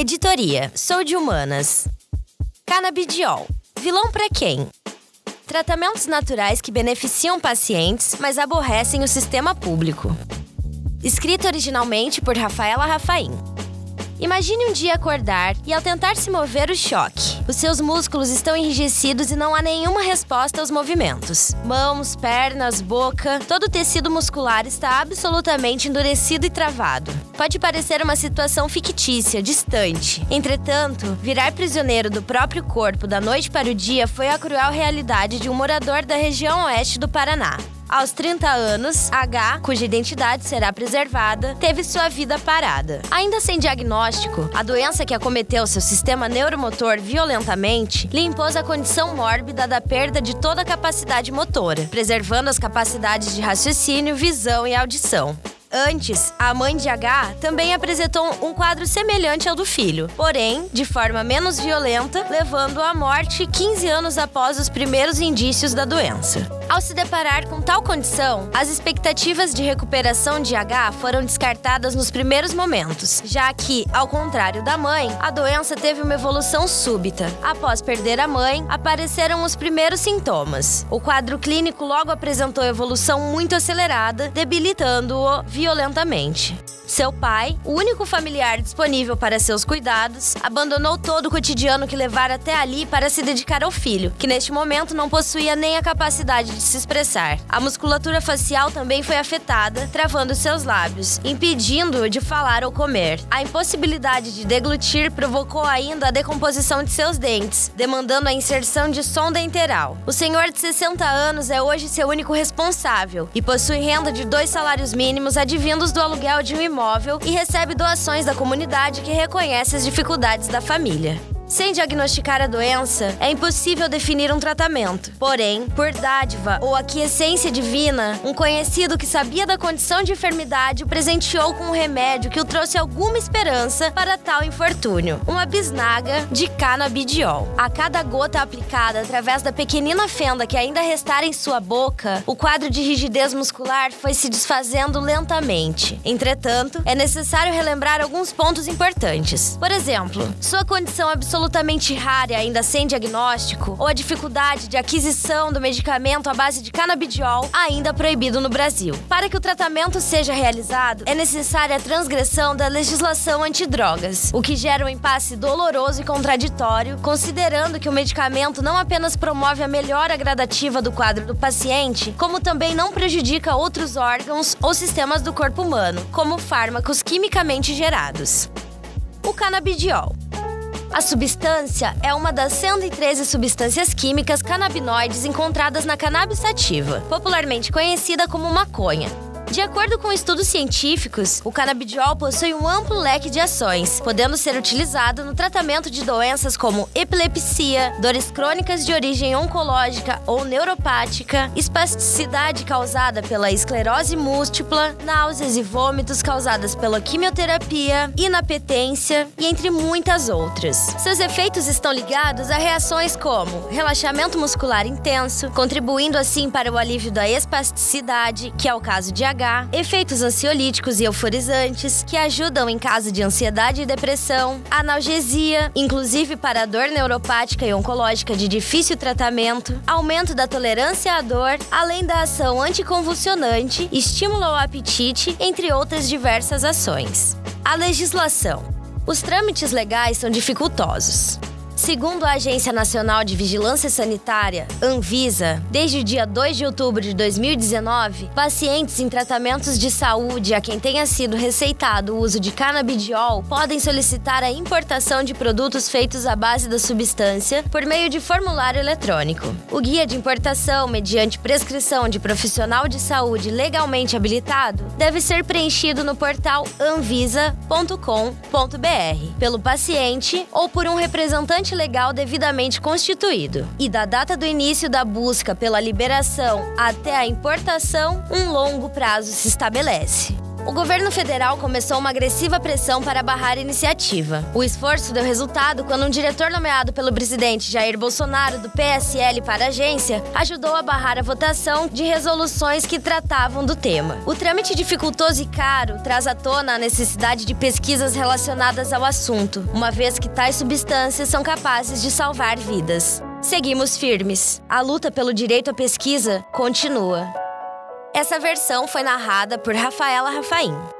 Editoria Sou de Humanas. Canabidiol. Vilão para quem? Tratamentos naturais que beneficiam pacientes, mas aborrecem o sistema público. Escrito originalmente por Rafaela Rafaim. Imagine um dia acordar e, ao tentar se mover, o choque. Os seus músculos estão enrijecidos e não há nenhuma resposta aos movimentos. Mãos, pernas, boca, todo o tecido muscular está absolutamente endurecido e travado. Pode parecer uma situação fictícia, distante. Entretanto, virar prisioneiro do próprio corpo da noite para o dia foi a cruel realidade de um morador da região oeste do Paraná. Aos 30 anos, H, cuja identidade será preservada, teve sua vida parada. Ainda sem diagnóstico, a doença que acometeu seu sistema neuromotor violentamente lhe impôs a condição mórbida da perda de toda a capacidade motora, preservando as capacidades de raciocínio, visão e audição. Antes, a mãe de H também apresentou um quadro semelhante ao do filho, porém, de forma menos violenta, levando-o à morte 15 anos após os primeiros indícios da doença. Ao se deparar com tal condição, as expectativas de recuperação de H foram descartadas nos primeiros momentos, já que, ao contrário da mãe, a doença teve uma evolução súbita. Após perder a mãe, apareceram os primeiros sintomas. O quadro clínico logo apresentou evolução muito acelerada, debilitando-o violentamente. Seu pai, o único familiar disponível para seus cuidados, abandonou todo o cotidiano que levara até ali para se dedicar ao filho, que neste momento não possuía nem a capacidade de se expressar. A musculatura facial também foi afetada, travando seus lábios, impedindo-o de falar ou comer. A impossibilidade de deglutir provocou ainda a decomposição de seus dentes, demandando a inserção de sonda enteral. O senhor de 60 anos é hoje seu único responsável e possui renda de dois salários mínimos advindos do aluguel de um imóvel imóvel e recebe doações da comunidade que reconhece as dificuldades da família. Sem diagnosticar a doença, é impossível definir um tratamento. Porém, por dádiva ou aquiescência divina, um conhecido que sabia da condição de enfermidade o presenteou com um remédio que o trouxe alguma esperança para tal infortúnio: uma bisnaga de canabidiol. A cada gota aplicada através da pequenina fenda que ainda restara em sua boca, o quadro de rigidez muscular foi se desfazendo lentamente. Entretanto, é necessário relembrar alguns pontos importantes. Por exemplo, sua condição absoluta absolutamente rara e ainda sem diagnóstico, ou a dificuldade de aquisição do medicamento à base de canabidiol, ainda proibido no Brasil. Para que o tratamento seja realizado, é necessária a transgressão da legislação antidrogas, o que gera um impasse doloroso e contraditório, considerando que o medicamento não apenas promove a melhora gradativa do quadro do paciente, como também não prejudica outros órgãos ou sistemas do corpo humano, como fármacos quimicamente gerados. O canabidiol a substância é uma das 113 substâncias químicas canabinoides encontradas na cannabis sativa, popularmente conhecida como maconha. De acordo com estudos científicos, o canabidiol possui um amplo leque de ações, podendo ser utilizado no tratamento de doenças como epilepsia, dores crônicas de origem oncológica ou neuropática, espasticidade causada pela esclerose múltipla, náuseas e vômitos causadas pela quimioterapia, inapetência e entre muitas outras. Seus efeitos estão ligados a reações como relaxamento muscular intenso, contribuindo assim para o alívio da espasticidade, que é o caso de efeitos ansiolíticos e euforizantes, que ajudam em caso de ansiedade e depressão, analgesia, inclusive para dor neuropática e oncológica de difícil tratamento, aumento da tolerância à dor, além da ação anticonvulsionante, estímulo ao apetite, entre outras diversas ações. A legislação. Os trâmites legais são dificultosos. Segundo a Agência Nacional de Vigilância Sanitária, Anvisa, desde o dia 2 de outubro de 2019, pacientes em tratamentos de saúde a quem tenha sido receitado o uso de canabidiol podem solicitar a importação de produtos feitos à base da substância por meio de formulário eletrônico. O guia de importação, mediante prescrição de profissional de saúde legalmente habilitado, deve ser preenchido no portal anvisa.com.br pelo paciente ou por um representante legal devidamente constituído. E da data do início da busca pela liberação até a importação, um longo prazo se estabelece. O governo federal começou uma agressiva pressão para barrar a iniciativa. O esforço deu resultado quando um diretor nomeado pelo presidente Jair Bolsonaro do PSL para a agência ajudou a barrar a votação de resoluções que tratavam do tema. O trâmite dificultoso e caro traz à tona a necessidade de pesquisas relacionadas ao assunto, uma vez que tais substâncias são capazes de salvar vidas. Seguimos firmes. A luta pelo direito à pesquisa continua. Essa versão foi narrada por Rafaela Rafaim.